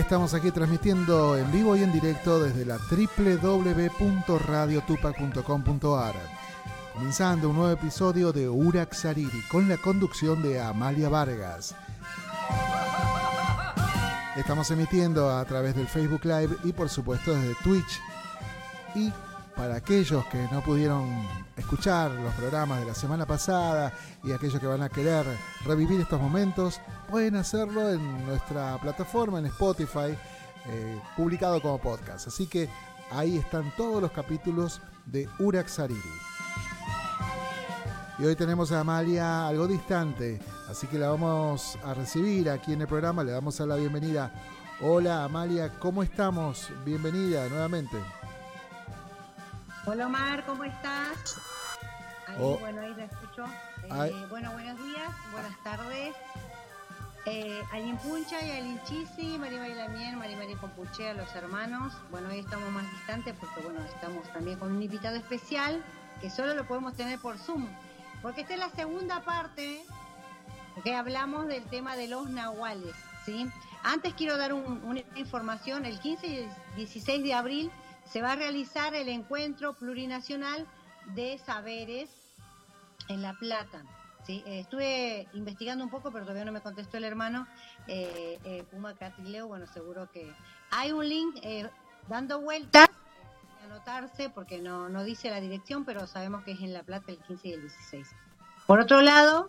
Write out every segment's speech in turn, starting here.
Estamos aquí transmitiendo en vivo y en directo desde la www.radiotupac.com.ar. Comenzando un nuevo episodio de Urak Sariri con la conducción de Amalia Vargas. Estamos emitiendo a través del Facebook Live y por supuesto desde Twitch. Y para aquellos que no pudieron escuchar los programas de la semana pasada y aquellos que van a querer revivir estos momentos, pueden hacerlo en nuestra plataforma, en Spotify, eh, publicado como podcast. Así que ahí están todos los capítulos de Urak Sariri. Y hoy tenemos a Amalia algo distante, así que la vamos a recibir aquí en el programa. Le damos a la bienvenida. Hola Amalia, ¿cómo estamos? Bienvenida nuevamente. Hola Omar, ¿cómo estás? Ahí, oh. bueno, ahí te escucho. Eh, bueno, buenos días, buenas tardes. Eh, Alin Puncha y Alin Chisi, María Lamien, María María Compuchea, los hermanos. Bueno, hoy estamos más distantes porque, bueno, estamos también con un invitado especial que solo lo podemos tener por Zoom. Porque esta es la segunda parte que hablamos del tema de los nahuales, ¿sí? Antes quiero dar una información, el 15 y el 16 de abril se va a realizar el encuentro plurinacional de saberes en La Plata. ¿Sí? Eh, estuve investigando un poco, pero todavía no me contestó el hermano eh, eh, Puma Catrileo. Bueno, seguro que hay un link dando vueltas. Anotarse porque no, no dice la dirección, pero sabemos que es en La Plata el 15 y el 16. Por otro lado,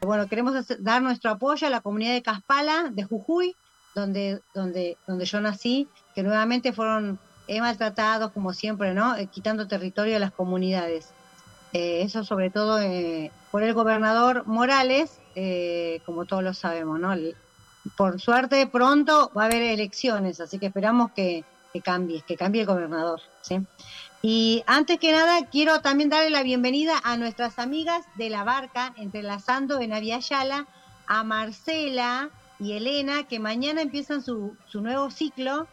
bueno, queremos dar nuestro apoyo a la comunidad de Caspala, de Jujuy, donde, donde, donde yo nací, que nuevamente fueron he maltratado, como siempre, ¿no? Eh, quitando territorio a las comunidades. Eh, eso sobre todo eh, por el gobernador Morales, como todos lo sabemos, ¿no? Por suerte pronto va a haber elecciones, así que esperamos que, cambie, que cambie el gobernador, ¿sí? Y antes que nada, quiero también darle la bienvenida a nuestras amigas de la barca, entrelazando en Aviala, a Marcela y Elena, que mañana empiezan su, su nuevo ciclo.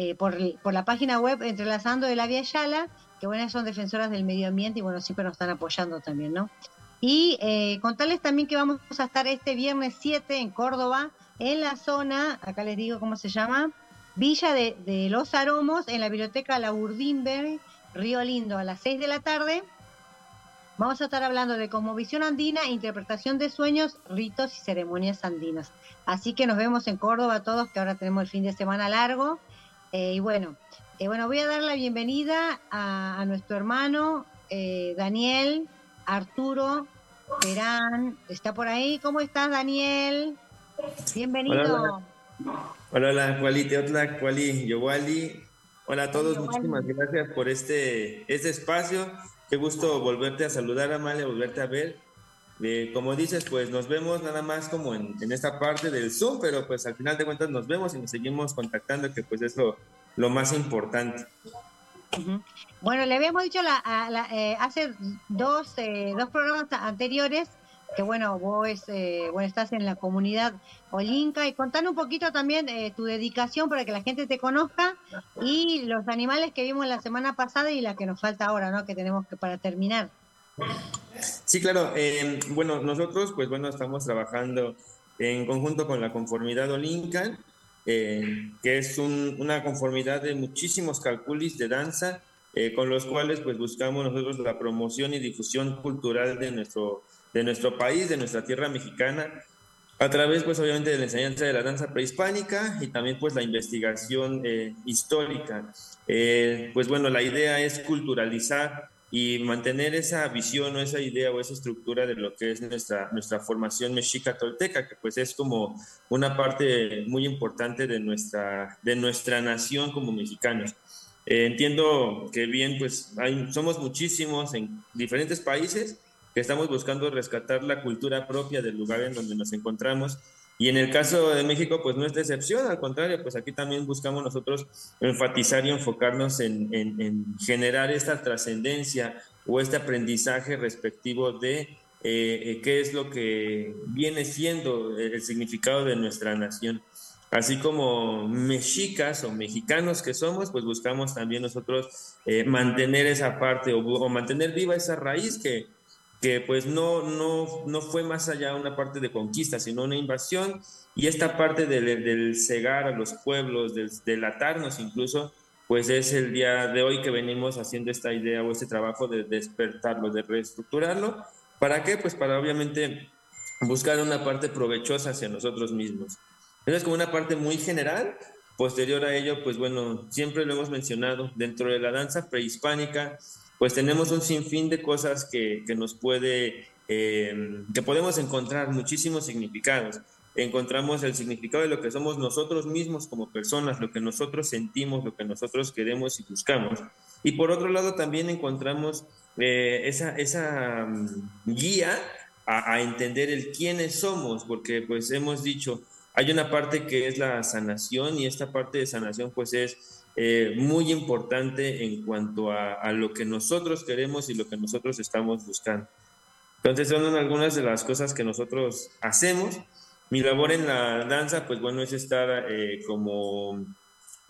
Eh, por, la página web Entrelazando de la Vía Yala, que bueno, son defensoras del medio ambiente y bueno, siempre nos están apoyando también, ¿no? Y eh, contarles también que vamos a estar este viernes 7 en Córdoba, en la zona, acá les digo cómo se llama, Villa de, los Aromos, en la biblioteca La Urdimberg, Río Lindo, a las 6 de la tarde. Vamos a estar hablando de Visión Andina, interpretación de sueños, ritos y ceremonias andinas. Así que nos vemos en Córdoba todos, que ahora tenemos el fin de semana largo. Eh, y bueno, eh, bueno, voy a dar la bienvenida a, nuestro hermano eh, Daniel Arturo Perán. ¿Está por ahí? ¿Cómo estás, Daniel? Bienvenido. Hola, hola, Kuali, Teotla, Kuali, Yowali. Hola a todos, muchísimas gracias por este, este espacio. Qué gusto volverte a saludar, Amalia, volverte a ver como dices, pues nos vemos nada más como en, esta parte del Zoom, pero pues al final de cuentas nos vemos y nos seguimos contactando, que pues es lo, más importante. Bueno, le habíamos dicho eh, hace dos, eh, dos programas anteriores que bueno, vos eh, bueno, estás en la comunidad Olinka y contanos un poquito también tu dedicación para que la gente te conozca y los animales que vimos la semana pasada y la que nos falta ahora, ¿no? Que tenemos que para terminar. Sí, claro. Eh, bueno, nosotros, pues bueno, estamos trabajando en conjunto con la conformidad Olincan, eh, que es una conformidad de muchísimos calculis de danza, eh, con los cuales pues buscamos nosotros la promoción y difusión cultural de nuestro, de nuestro país, de nuestra tierra mexicana, a través pues obviamente de la enseñanza de la danza prehispánica y también pues la investigación histórica. pues bueno, la idea es culturalizar y mantener esa visión o esa idea o esa estructura de lo que es nuestra, nuestra formación mexica tolteca, que pues es como una parte muy importante de nuestra, de nuestra nación como mexicanos. Eh, entiendo que bien, pues hay, somos muchísimos en diferentes países que estamos buscando rescatar la cultura propia del lugar en donde nos encontramos y en el caso de México, pues no es excepción, al contrario, pues aquí también buscamos nosotros enfatizar y enfocarnos en, generar esta trascendencia o este aprendizaje respectivo de eh, qué es lo que viene siendo el significado de nuestra nación. Así como mexicas o mexicanos que somos, pues buscamos también nosotros eh, mantener esa parte o mantener viva esa raíz que, que pues no, no, no fue más allá una parte de conquista, sino una invasión, y esta parte del, del cegar a los pueblos, del delatarnos incluso, pues es el día de hoy que venimos haciendo esta idea o este trabajo de despertarlo, de reestructurarlo. ¿Para qué? Pues para obviamente buscar una parte provechosa hacia nosotros mismos. Es como una parte muy general. Posterior a ello, pues bueno, siempre lo hemos mencionado, dentro de la danza prehispánica, pues tenemos un sinfín de cosas que, que nos puede, eh, que podemos encontrar muchísimos significados encontramos el significado de lo que somos nosotros mismos como personas, lo que nosotros sentimos, lo que nosotros queremos y buscamos. Y por otro lado también encontramos eh, esa, esa mm, guía a, entender el quiénes somos, porque pues hemos dicho, hay una parte que es la sanación y esta parte de sanación pues es eh, muy importante en cuanto a, a lo que nosotros queremos y lo que nosotros estamos buscando. Entonces son algunas de las cosas que nosotros hacemos mi labor en la danza, pues bueno, es estar eh, como,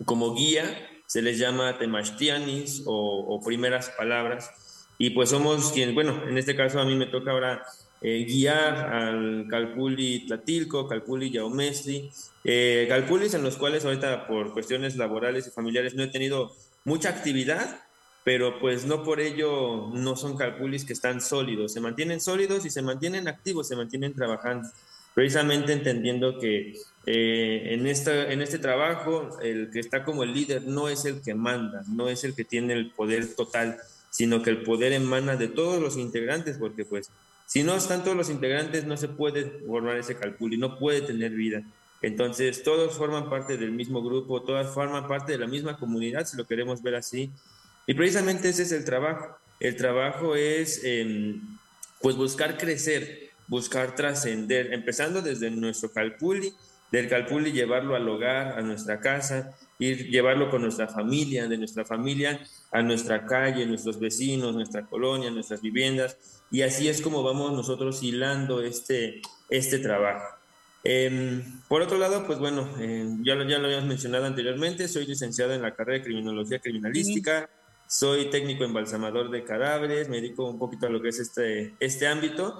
como guía, se les llama temashtianis o, primeras palabras, y pues somos quienes, bueno, en este caso a mí me toca ahora eh, guiar al Calpuli Tlatilco, Calpuli Yaumestri, eh, en los cuales ahorita por cuestiones laborales y familiares no he tenido mucha actividad, pero pues no por ello no son Calpulis que están sólidos, se mantienen sólidos y se mantienen activos, se mantienen trabajando. Precisamente entendiendo que eh, en, esta, en este trabajo el que está como el líder no es el que manda, no es el que tiene el poder total, sino que el poder emana de todos los integrantes, porque pues si no están todos los integrantes no se puede formar ese cálculo y no puede tener vida. Entonces todos forman parte del mismo grupo, todas forman parte de la misma comunidad, si lo queremos ver así. Y precisamente ese es el trabajo. El trabajo es em, pues buscar crecer, buscar trascender, empezando desde nuestro calpuli, del calpuli llevarlo al hogar, a nuestra casa, ir llevarlo con nuestra familia, de nuestra familia a nuestra calle, nuestros vecinos, nuestra colonia, nuestras viviendas, y así es como vamos nosotros hilando este, este trabajo. Em, por otro lado, pues bueno, em, ya, lo, ya lo habíamos mencionado anteriormente, soy licenciado en la carrera de Criminología Criminalística, soy técnico embalsamador de cadáveres, me dedico un poquito a lo que es este, este ámbito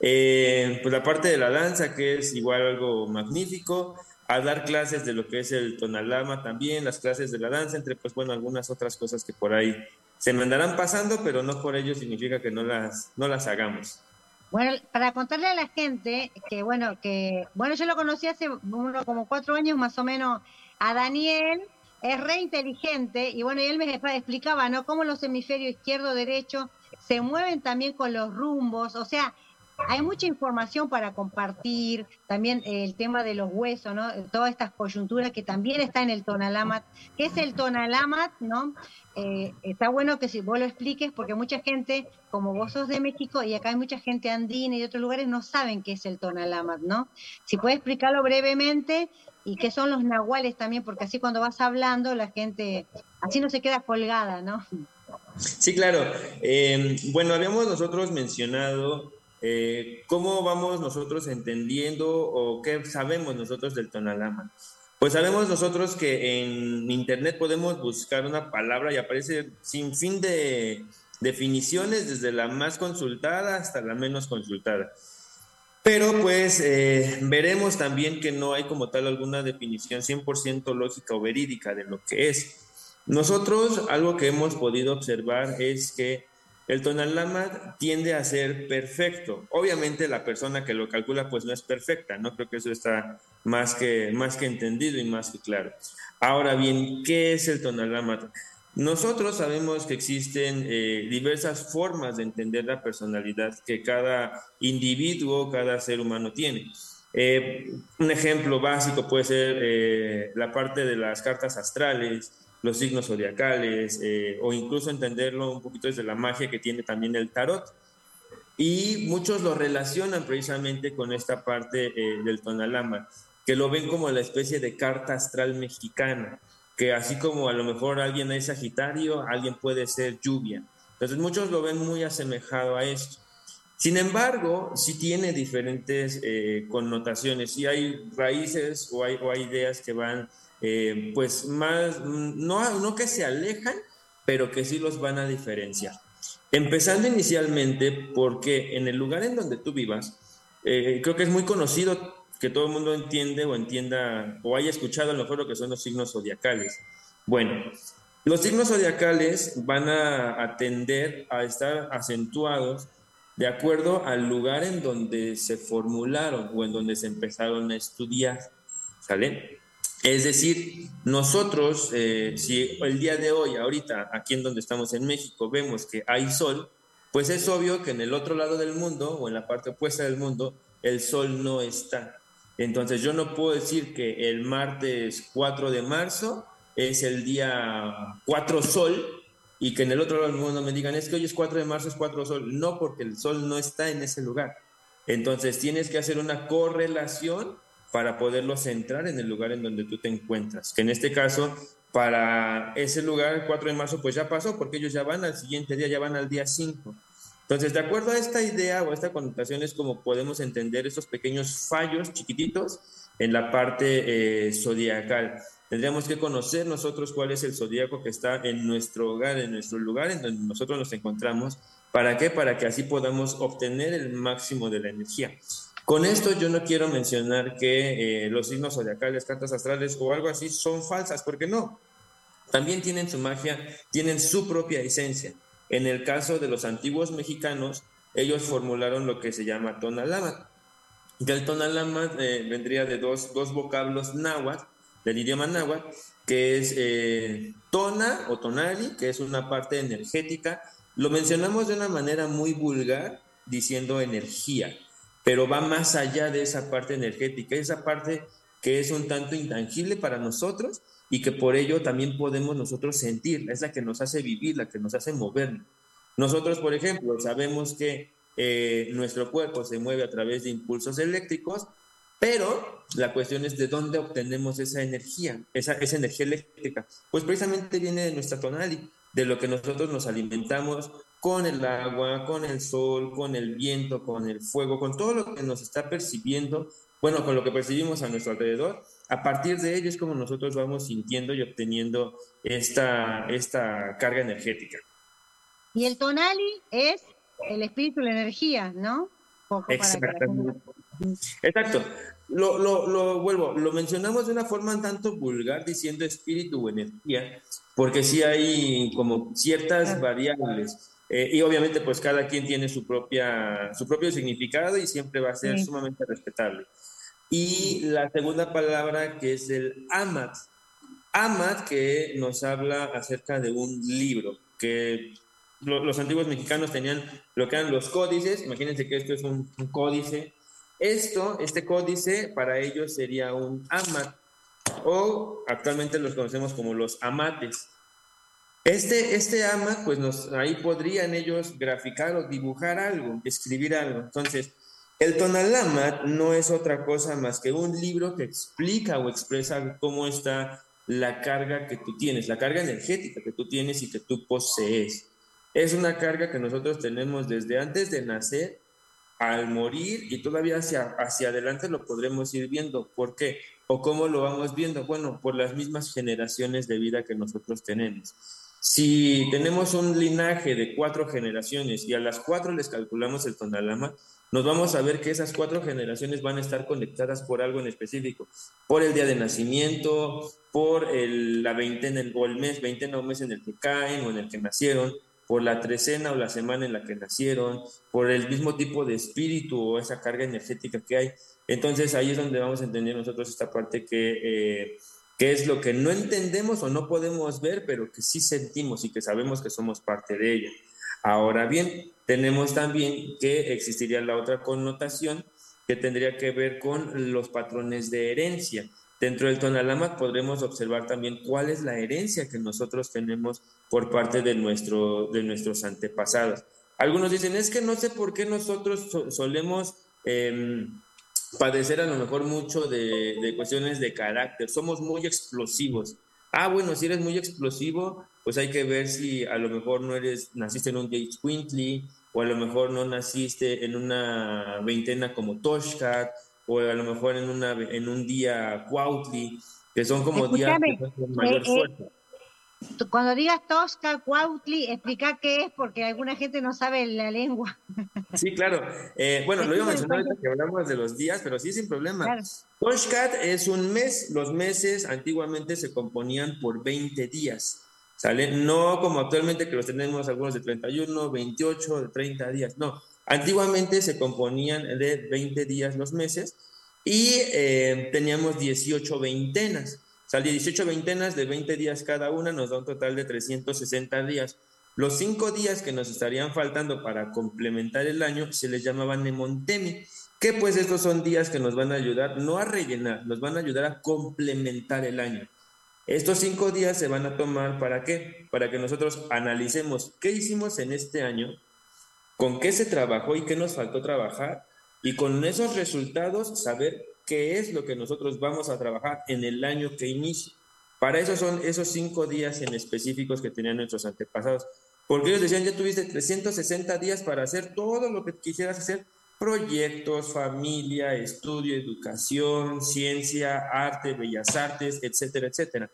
eh, pues la parte de la danza, que es igual algo magnífico, a dar clases de lo que es el tonalama también, las clases de la danza, entre pues bueno, algunas otras cosas que por ahí se me andarán pasando, pero no por ello significa que no las, no las hagamos. Bueno, para contarle a la gente que bueno, que bueno, yo lo conocí hace uno, como cuatro años más o menos a Daniel, es re inteligente y bueno, y él me explicaba, ¿no? Cómo los hemisferios izquierdo, derecho se mueven también con los rumbos, o sea, hay mucha información para compartir, también el tema de los huesos, ¿no? Todas estas coyunturas que también está en el tonalamat. ¿Qué es el tonalamat, no? Eh, está bueno que si vos lo expliques porque mucha gente, como vos sos de México y acá hay mucha gente andina y de otros lugares, no saben qué es el tonalamat, ¿no? Si puedes explicarlo brevemente y qué son los nahuales también, porque así cuando vas hablando la gente, así no se queda colgada, ¿no? Sí, claro. Eh, bueno, habíamos nosotros mencionado eh, ¿Cómo vamos nosotros entendiendo o qué sabemos nosotros del tonalama? Pues sabemos nosotros que en Internet podemos buscar una palabra y aparece sin fin de definiciones, desde la más consultada hasta la menos consultada. Pero pues eh, veremos también que no hay como tal alguna definición 100% lógica o verídica de lo que es. Nosotros algo que hemos podido observar es que el tonalama tiende a ser perfecto. Obviamente la persona que lo calcula pues no es perfecta, ¿no? Creo que eso está más que, más que entendido y más que claro. Ahora bien, ¿qué es el tonalama? Nosotros sabemos que existen eh, diversas formas de entender la personalidad que cada individuo, cada ser humano tiene. Eh, un ejemplo básico puede ser eh, la parte de las cartas astrales, los signos zodiacales eh, o incluso entenderlo un poquito desde la magia que tiene también el tarot. Y muchos lo relacionan precisamente con esta parte eh, del tonalama, que lo ven como la especie de carta astral mexicana, que así como a lo mejor alguien es Sagitario, alguien puede ser lluvia. Entonces muchos lo ven muy asemejado a esto. Sin embargo, sí tiene diferentes eh, connotaciones, y hay raíces o hay, o hay ideas que van eh, pues más, no, no que se alejan, pero que sí los van a diferenciar. Empezando inicialmente porque en el lugar en donde tú vivas, eh, creo que es muy conocido que todo el mundo entiende o entienda o haya escuchado a lo mejor lo que son los signos zodiacales. Bueno, los signos zodiacales van a, a tender a estar acentuados de acuerdo al lugar en donde se formularon o en donde se empezaron a estudiar. ¿Sale? Es decir, nosotros, eh, si el día de hoy, ahorita, aquí en donde estamos en México, vemos que hay sol, pues es obvio que en el otro lado del mundo o en la parte opuesta del mundo, el sol no está. Entonces yo no puedo decir que el martes 4 de marzo es el día 4 sol y que en el otro lado del mundo me digan, es que hoy es 4 de marzo, es 4 sol. No, porque el sol no está en ese lugar. Entonces tienes que hacer una correlación para poderlo centrar en el lugar en donde tú te encuentras. Que en este caso, para ese lugar, el 4 de marzo, pues ya pasó, porque ellos ya van al siguiente día, ya van al día 5. Entonces, de acuerdo a esta idea o a esta connotación, es como podemos entender estos pequeños fallos chiquititos en la parte eh, zodiacal. Tendríamos que conocer nosotros cuál es el zodiaco que está en nuestro hogar, en nuestro lugar, en donde nosotros nos encontramos. ¿Para qué? Para que así podamos obtener el máximo de la energía. Con esto yo no quiero mencionar que eh, los signos zodiacales, cartas astrales o algo así son falsas, porque no. También tienen su magia, tienen su propia esencia. En el caso de los antiguos mexicanos, ellos formularon lo que se llama tonalama. Que el tonalama eh, vendría de dos, vocablos náhuatl, del idioma náhuatl, que es eh, tona o tonali, que es una parte energética. Lo mencionamos de una manera muy vulgar, diciendo energía pero va más allá de esa parte energética, esa parte que es un tanto intangible para nosotros y que por ello también podemos nosotros sentir, es la que nos hace vivir, la que nos hace mover. Nosotros, por ejemplo, sabemos que eh, nuestro cuerpo se mueve a través de impulsos eléctricos, pero la cuestión es de dónde obtenemos esa energía, esa, esa energía eléctrica. Pues precisamente viene de nuestra tonalidad, de lo que nosotros nos alimentamos con el agua, con el sol, con el viento, con el fuego, con todo lo que nos está percibiendo, bueno, con lo que percibimos a nuestro alrededor, a partir de ello es como nosotros vamos sintiendo y obteniendo esta, esta carga energética. Y el tonali es el espíritu, la energía, ¿no? Exacto. Lo, lo, lo, vuelvo, lo mencionamos de una forma un tanto vulgar diciendo espíritu o energía, porque sí hay como ciertas variables. Eh, y obviamente pues cada quien tiene su, propia, su propio significado y siempre va a ser sumamente respetable. Y la segunda palabra que es el amat. Amat que nos habla acerca de un libro, que los antiguos mexicanos tenían lo que eran los códices, imagínense que esto es un, un códice. Esto, este códice para ellos sería un amat o actualmente los conocemos como los amates. Este, este ama, pues nos, ahí podrían ellos graficar o dibujar algo, escribir algo. Entonces, el Tonalama no es otra cosa más que un libro que explica o expresa cómo está la carga que tú tienes, la carga energética que tú tienes y que tú posees. Es una carga que nosotros tenemos desde antes de nacer al morir y todavía hacia, hacia adelante lo podremos ir viendo. ¿Por qué? ¿O cómo lo vamos viendo? Bueno, por las mismas generaciones de vida que nosotros tenemos. Si tenemos un linaje de cuatro generaciones y a las cuatro les calculamos el tonalama, nos vamos a ver que esas cuatro generaciones van a estar conectadas por algo en específico, por el día de nacimiento, por la veintena o el mes, veintena o mes en el que caen o en el que nacieron, por la trecena o la semana en la que nacieron, por el mismo tipo de espíritu o esa carga energética que hay. Entonces ahí es donde vamos a entender nosotros esta parte que... Eh, que es lo que no entendemos o no podemos ver, pero que sí sentimos y que sabemos que somos parte de ella. Ahora bien, tenemos también que existiría la otra connotación que tendría que ver con los patrones de herencia. Dentro del Tonalama podremos observar también cuál es la herencia que nosotros tenemos por parte de, nuestro, de nuestros antepasados. Algunos dicen, es que no sé por qué nosotros solemos... Em, padecer a lo mejor mucho de, cuestiones de carácter. Somos muy explosivos. Ah, bueno, si eres muy explosivo, pues hay que ver si a lo mejor no eres, naciste en un Jake Quintley, o a lo mejor no naciste en una veintena como Toshkat, o a lo mejor en, una, en un día Cuautli, que son como días de mayor eh, eh, Cuando digas Tosca, Cuautli, explica qué es, porque alguna gente no sabe la lengua. Sí, claro. Eh, bueno, lo iba a mencionar ahorita que hablamos de los días, pero sí sin problema. Toshkat es un mes. Los meses antiguamente se componían por 20 días. ¿Sale? No como actualmente que los tenemos algunos de 31, 28, de 30 días. No. Antiguamente se componían de 20 días los meses y eh, teníamos 18 veintenas. Salía 18 veintenas de 20 días cada una, nos da un total de 360 días. Los cinco días que nos estarían faltando para complementar el año se les llamaban nemontemi, que pues estos son días que nos van a ayudar no a rellenar, nos van a ayudar a complementar el año. Estos cinco días se van a tomar para qué? Para que nosotros analicemos qué hicimos en este año, con qué se trabajó y qué nos faltó trabajar, y con esos resultados saber qué es lo que nosotros vamos a trabajar en el año que inicia. Para eso son esos cinco días en específicos que tenían nuestros antepasados. Porque ellos decían, ya tuviste 360 días para hacer todo lo que quisieras hacer. Proyectos, familia, estudio, educación, ciencia, arte, bellas artes, etcétera, etcétera.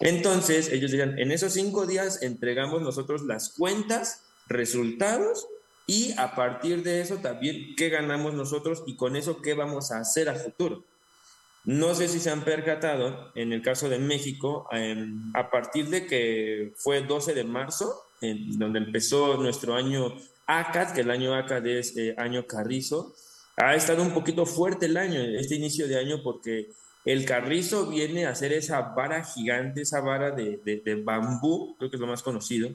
Entonces, ellos decían, en esos cinco días entregamos nosotros las cuentas, resultados y a partir de eso también qué ganamos nosotros y con eso qué vamos a hacer a futuro. No sé si se han percatado, en el caso de México, em, a partir de que fue 12 de marzo, en donde empezó nuestro año ACAD, que el año ACAD es eh, año carrizo, ha estado un poquito fuerte el año, este inicio de año, porque el carrizo viene a ser esa vara gigante, esa vara de, de bambú, creo que es lo más conocido,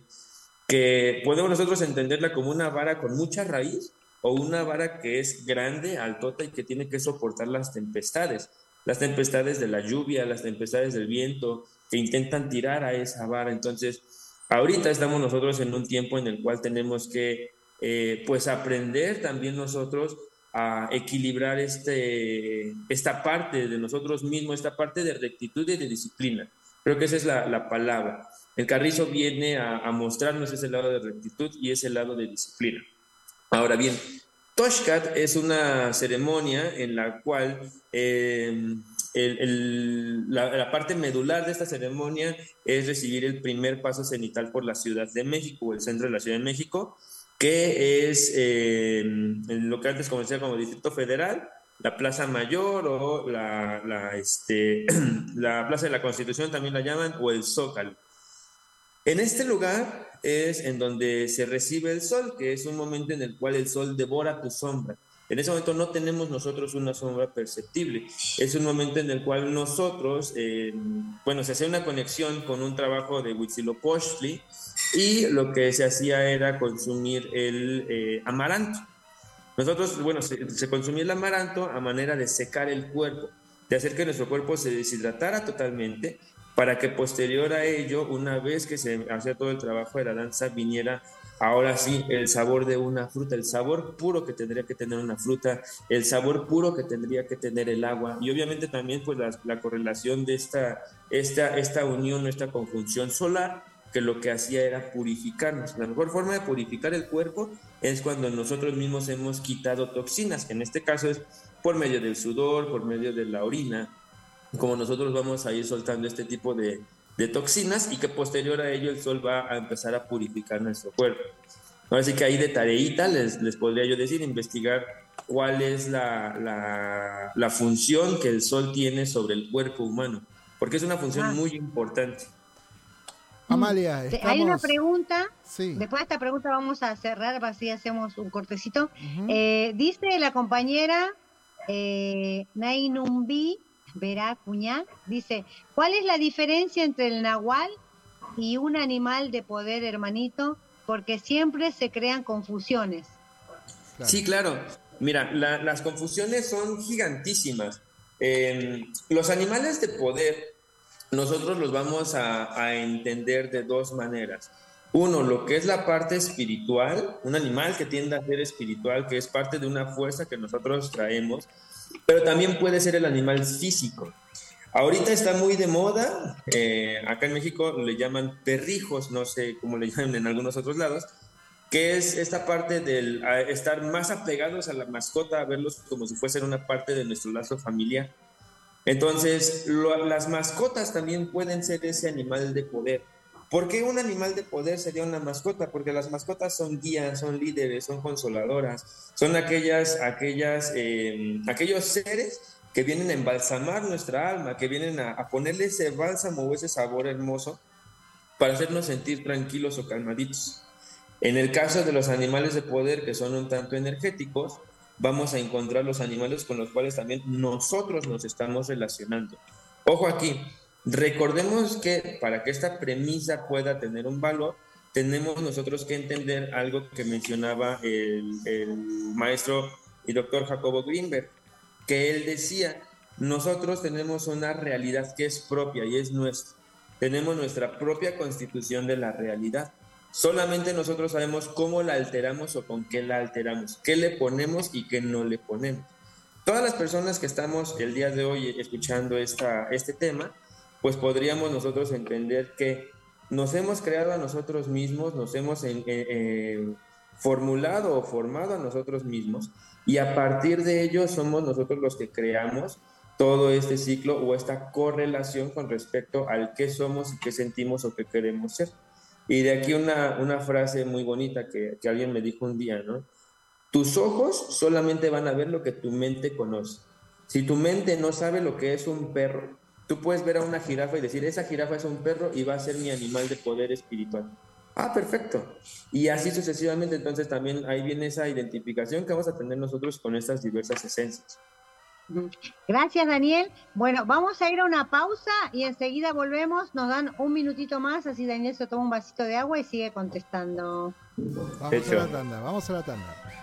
que podemos nosotros entenderla como una vara con mucha raíz o una vara que es grande, altota y que tiene que soportar las tempestades, las tempestades de la lluvia, las tempestades del viento, que intentan tirar a esa vara. Entonces, ahorita estamos nosotros en un tiempo en el cual tenemos que, eh, pues, aprender también nosotros a equilibrar este, esta parte de nosotros mismos, esta parte de rectitud y de disciplina. Creo que esa es la, la palabra. El carrizo viene a, mostrarnos ese lado de rectitud y ese lado de disciplina. Ahora bien, Toshkat es una ceremonia en la cual em, la, parte medular de esta ceremonia es recibir el primer paso cenital por la Ciudad de México, o el centro de la Ciudad de México, que es em, lo que antes conocía como Distrito Federal, la Plaza Mayor o la, este, la Plaza de la Constitución también la llaman, o el Zócalo. En este lugar es en donde se recibe el sol, que es un momento en el cual el sol devora tu sombra. En ese momento no tenemos nosotros una sombra perceptible. Es un momento en el cual nosotros, eh, bueno, se hace una conexión con un trabajo de Huitzilopochtli y lo que se hacía era consumir el eh, amaranto. Nosotros, bueno, se, se consumía el amaranto a manera de secar el cuerpo, de hacer que nuestro cuerpo se deshidratara totalmente para que posterior a ello, una vez que se hacía todo el trabajo de la danza, viniera ahora sí el sabor de una fruta, el sabor puro que tendría que tener una fruta, el sabor puro que tendría que tener el agua y obviamente también pues la, correlación de esta, esta, esta unión, esta conjunción solar que lo que hacía era purificarnos. La mejor forma de purificar el cuerpo es cuando nosotros mismos hemos quitado toxinas, en este caso es por medio del sudor, por medio de la orina, como nosotros vamos a ir soltando este tipo de, toxinas y que posterior a ello el sol va a empezar a purificar nuestro cuerpo. Así que ahí de tareita les, les podría yo decir, investigar cuál es la, la, función que el sol tiene sobre el cuerpo humano, porque es una función ah. muy importante. Amalia, hay una pregunta. Después de esta pregunta vamos a cerrar, así hacemos un cortecito. Eh, dice la compañera eh, Nainumbi Verá Cuñá, dice, ¿cuál es la diferencia entre el nahual y un animal de poder, hermanito? Porque siempre se crean confusiones. Sí, claro. Mira, las confusiones son gigantísimas. Em, los animales de poder, nosotros los vamos a, a entender de dos maneras. Uno, lo que es la parte espiritual, un animal que tiende a ser espiritual, que es parte de una fuerza que nosotros traemos, pero también puede ser el animal físico. Ahorita está muy de moda, eh, acá en México le llaman perrijos, no sé cómo le llaman en algunos otros lados, que es esta parte del estar más apegados a la mascota, verlos como si fuesen una parte de nuestro lazo familiar. Entonces, las mascotas también pueden ser ese animal de poder ¿Por qué un animal de poder sería una mascota? Porque las mascotas son guías, son líderes, son consoladoras, son aquellas, aquellas, eh, aquellos seres que vienen a embalsamar nuestra alma, que vienen a, a ponerle ese bálsamo o ese sabor hermoso para hacernos sentir tranquilos o calmaditos. En el caso de los animales de poder que son un tanto energéticos, vamos a encontrar los animales con los cuales también nosotros nos estamos relacionando. Ojo aquí, recordemos que para que esta premisa pueda tener un valor, tenemos nosotros que entender algo que mencionaba el, maestro y doctor Jacobo Greenberg, que él decía, nosotros tenemos una realidad que es propia y es nuestra. Tenemos nuestra propia constitución de la realidad. Solamente nosotros sabemos cómo la alteramos o con qué la alteramos, qué le ponemos y qué no le ponemos. Todas las personas que estamos el día de hoy escuchando esta, este tema, pues podríamos nosotros entender que nos hemos creado a nosotros mismos, nos hemos formulado o formado a nosotros mismos y a partir de ello somos nosotros los que creamos todo este ciclo o esta correlación con respecto al qué somos y qué sentimos o qué queremos ser. Y de aquí una, una frase muy bonita que, que, alguien me dijo un día, ¿no? Tus ojos solamente van a ver lo que tu mente conoce. Si tu mente no sabe lo que es un perro, tú puedes ver a una jirafa y decir, esa jirafa es un perro y va a ser mi animal de poder espiritual. Ah, perfecto. Y así sucesivamente, entonces también ahí viene esa identificación que vamos a tener nosotros con estas diversas esencias. Gracias, Daniel. Bueno, vamos a ir a una pausa y enseguida volvemos. Nos dan un minutito más, así Daniel se toma un vasito de agua y sigue contestando. Vamos a la tanda, vamos a la tanda.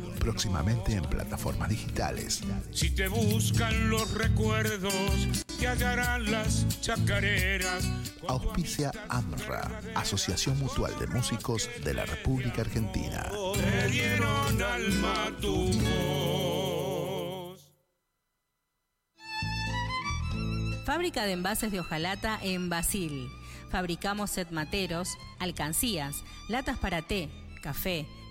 próximamente en plataformas digitales. Si te buscan los recuerdos, te hallarán las chacareras. Auspicia AMRA, Asociación Mutual de Músicos de la República Argentina. Te dieron alma tu voz. Fábrica de envases de hojalata en Basil. Fabricamos set materos, alcancías, latas para té, café,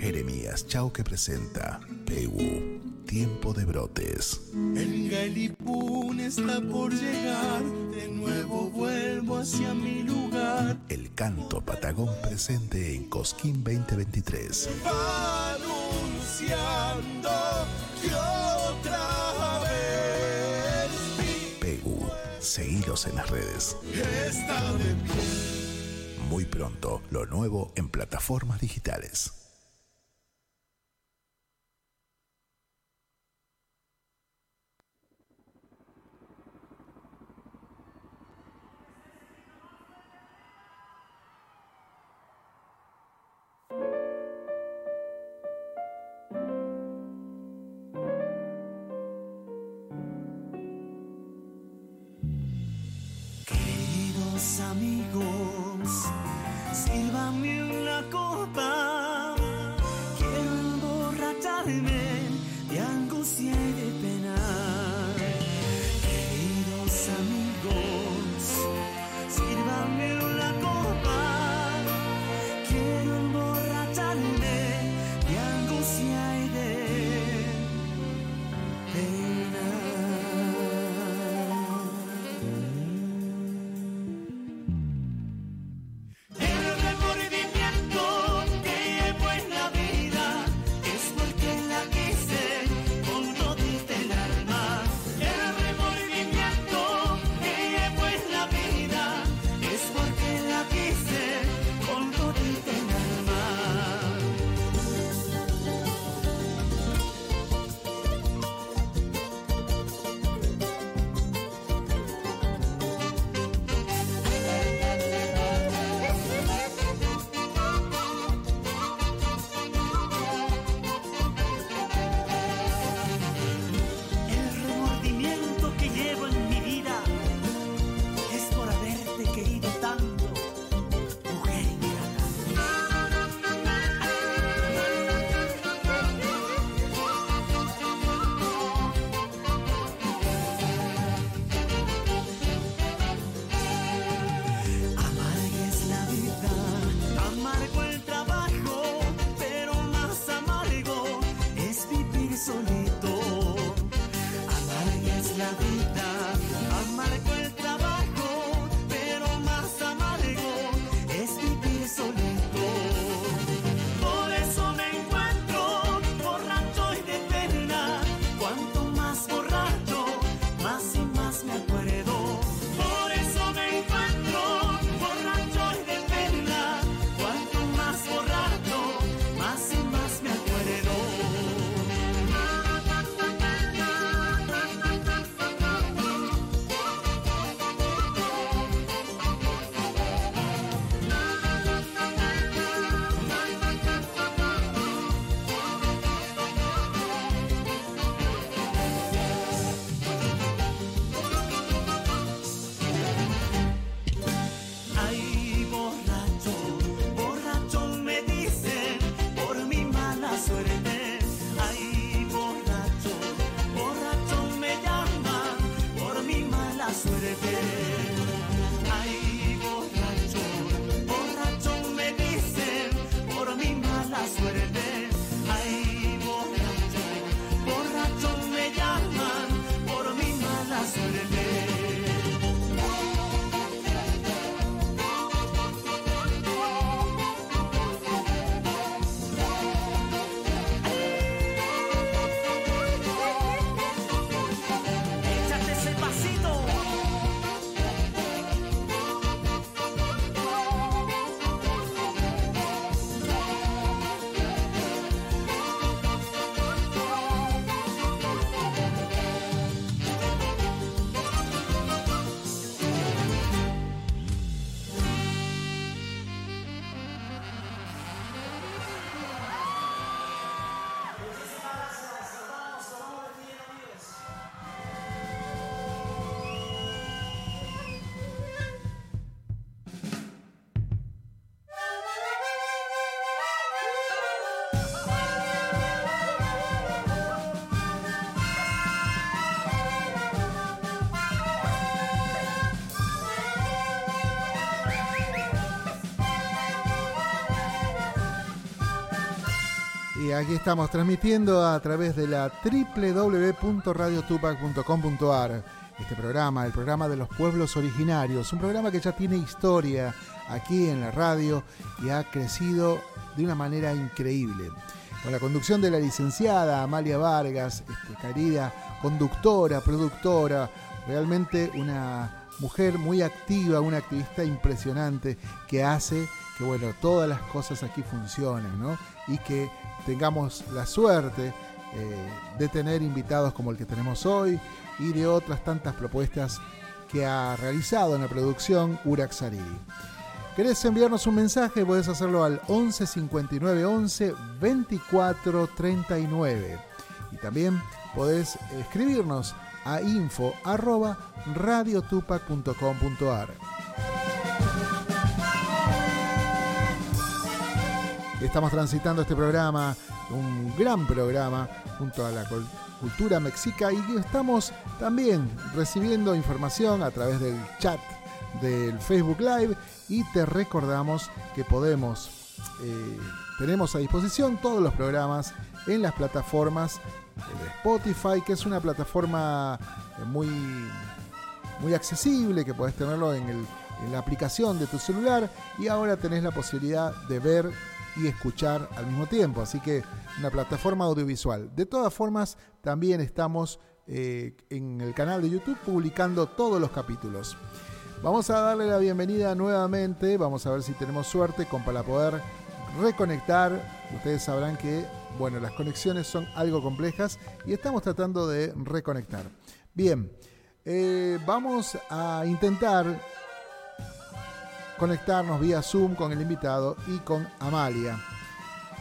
Jeremías Chauque presenta Pegu, Tiempo de Brotes. El Galipún está por llegar, de nuevo vuelvo hacia mi lugar. El canto Patagón presente en Cosquín 2023. anunciando que otra vez. Pegu, seguidos en las redes. Está de Muy pronto, lo nuevo en plataformas digitales. Aquí estamos transmitiendo a través de la www.radiotupac.com.ar este programa, el programa de los pueblos originarios, un programa que ya tiene historia aquí en la radio y ha crecido de una manera increíble. Con la conducción de la licenciada Amalia Vargas, este, querida conductora, productora, realmente una mujer muy activa, una activista impresionante que hace que bueno, todas las cosas aquí funcionen, ¿no? Y que tengamos la suerte eh, de tener invitados como el que tenemos hoy y de otras tantas propuestas que ha realizado en la producción Urax Ariri. ¿Querés enviarnos un mensaje? Puedes hacerlo al 11 59 11 24 39. Y también podés escribirnos a info radiotupac.com.ar. Estamos transitando este programa, un gran programa, junto a la cultura mexica y estamos también recibiendo información a través del chat del Facebook Live y te recordamos que podemos, eh, tenemos a disposición todos los programas en las plataformas de Spotify, que es una plataforma eh, muy, muy accesible, que podés tenerlo en, en la aplicación de tu celular y ahora tenés la posibilidad de ver y escuchar al mismo tiempo. Así que una plataforma audiovisual. De todas formas, también estamos eh, en el canal de YouTube publicando todos los capítulos. Vamos a darle la bienvenida nuevamente. Vamos a ver si tenemos suerte con, para poder reconectar. Ustedes sabrán que bueno, las conexiones son algo complejas y estamos tratando de reconectar. Bien, eh, vamos a intentar conectarnos vía Zoom con el invitado y con Amalia.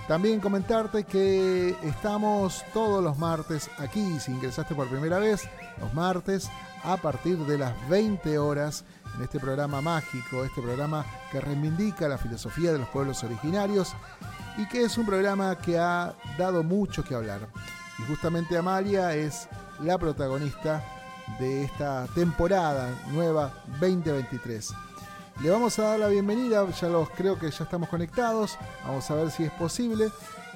También comentarte que estamos todos los martes aquí, si ingresaste por primera vez, los martes a partir de las 20 horas en este programa mágico, este programa que reivindica la filosofía de los pueblos originarios y que es un programa que ha dado mucho que hablar. Y justamente Amalia es la protagonista de esta temporada nueva 2023. Le vamos a dar la bienvenida, ya los creo que ya estamos conectados, vamos a ver si es posible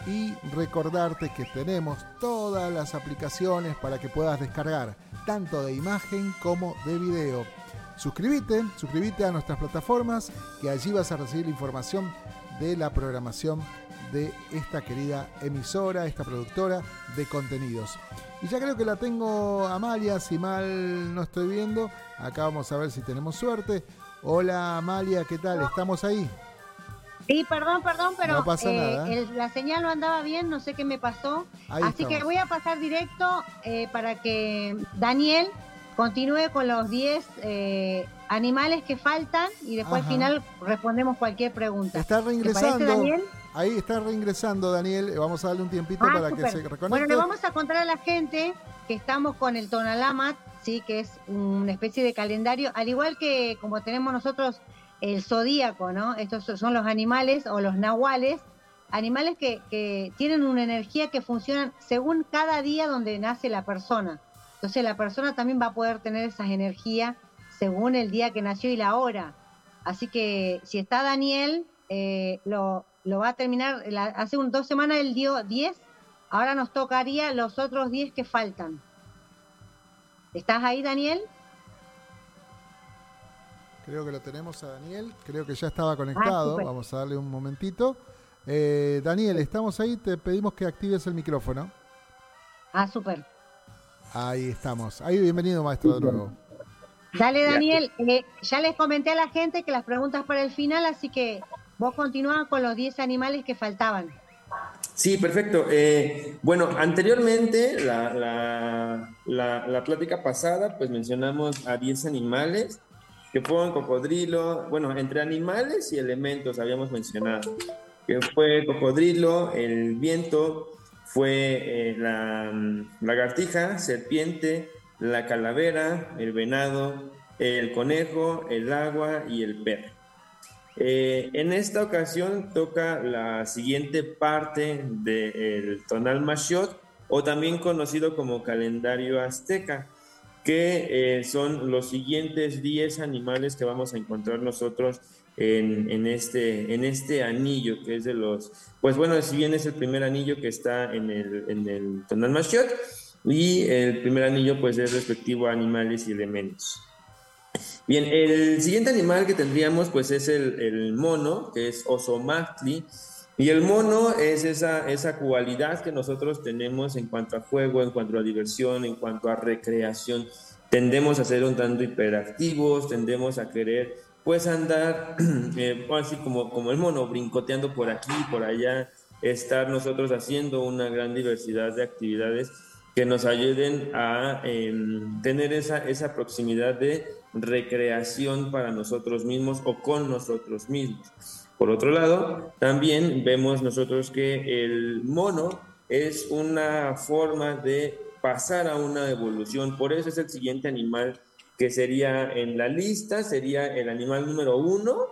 y recordarte que tenemos todas las aplicaciones para que puedas descargar tanto de imagen como de video. Suscríbete, suscríbete a nuestras plataformas que allí vas a recibir información de la programación de esta querida emisora, esta productora de contenidos. Y ya creo que la tengo Amalia, si mal no estoy viendo, acá vamos a ver si tenemos suerte. Hola Amalia, ¿qué tal? ¿Estamos ahí? Sí, perdón, perdón, pero eh, la señal no andaba bien, no sé qué me pasó. Así que voy a pasar directo eh, para que Daniel continúe con los 10 eh, animales que faltan y después al final respondemos cualquier pregunta. Está reingresando. Daniel? Ahí está reingresando Daniel, vamos a darle un tiempito ah, para que se reconecte. Bueno, le vamos a contar a la gente que estamos con el Tonalamat ¿sí? que es una especie de calendario, al igual que como tenemos nosotros el zodíaco, ¿no? Estos son los animales o los nahuales, animales que, tienen una energía que funcionan según cada día donde nace la persona. Entonces la persona también va a poder tener esas energías según el día que nació y la hora. Así que si está Daniel, eh, lo, va a terminar, hace un, dos semanas él dio 10, ahora nos tocaría los otros 10 que faltan. ¿Estás ahí, Daniel? Creo que lo tenemos a Daniel, creo que ya estaba conectado, ah, vamos a darle un momentito. Eh, Daniel, estamos ahí, te pedimos que actives el micrófono. Ah, súper. Ahí estamos. Ahí, bienvenido, maestro, de nuevo. Dale, Daniel. Eh, ya les comenté a la gente que las preguntas para el final, así que vos continúas con los 10 animales que faltaban. Sí, perfecto. Eh, bueno, anteriormente, la, la, plática pasada, pues mencionamos a 10 animales, que fueron cocodrilo, bueno, entre animales y elementos habíamos mencionado, que fue cocodrilo, el viento, fue eh, la lagartija, serpiente, la calavera, el venado, el conejo, el agua y el perro. Eh, en esta ocasión toca la siguiente parte del tonal Mashot, o también conocido como calendario azteca, que eh, son los siguientes 10 animales que vamos a encontrar nosotros en, este, en este anillo que es de los, pues bueno, si bien es el primer anillo que está en el, en el Tonal Mashiach, y el primer anillo pues es respectivo a animales y elementos. Bien, el siguiente animal que tendríamos pues es el, el mono, que es Osomactli, y el mono es esa, esa cualidad que nosotros tenemos en cuanto a juego, en cuanto a diversión, en cuanto a recreación. Tendemos a ser un tanto hiperactivos, tendemos a querer pues andar eh, así como, como el mono, brincoteando por aquí, por allá, estar nosotros haciendo una gran diversidad de actividades que nos ayuden a em, tener esa, esa proximidad de recreación para nosotros mismos o con nosotros mismos. Por otro lado, también vemos nosotros que el mono es una forma de pasar a una evolución, por eso es el siguiente animal que sería en la lista, sería el animal número uno,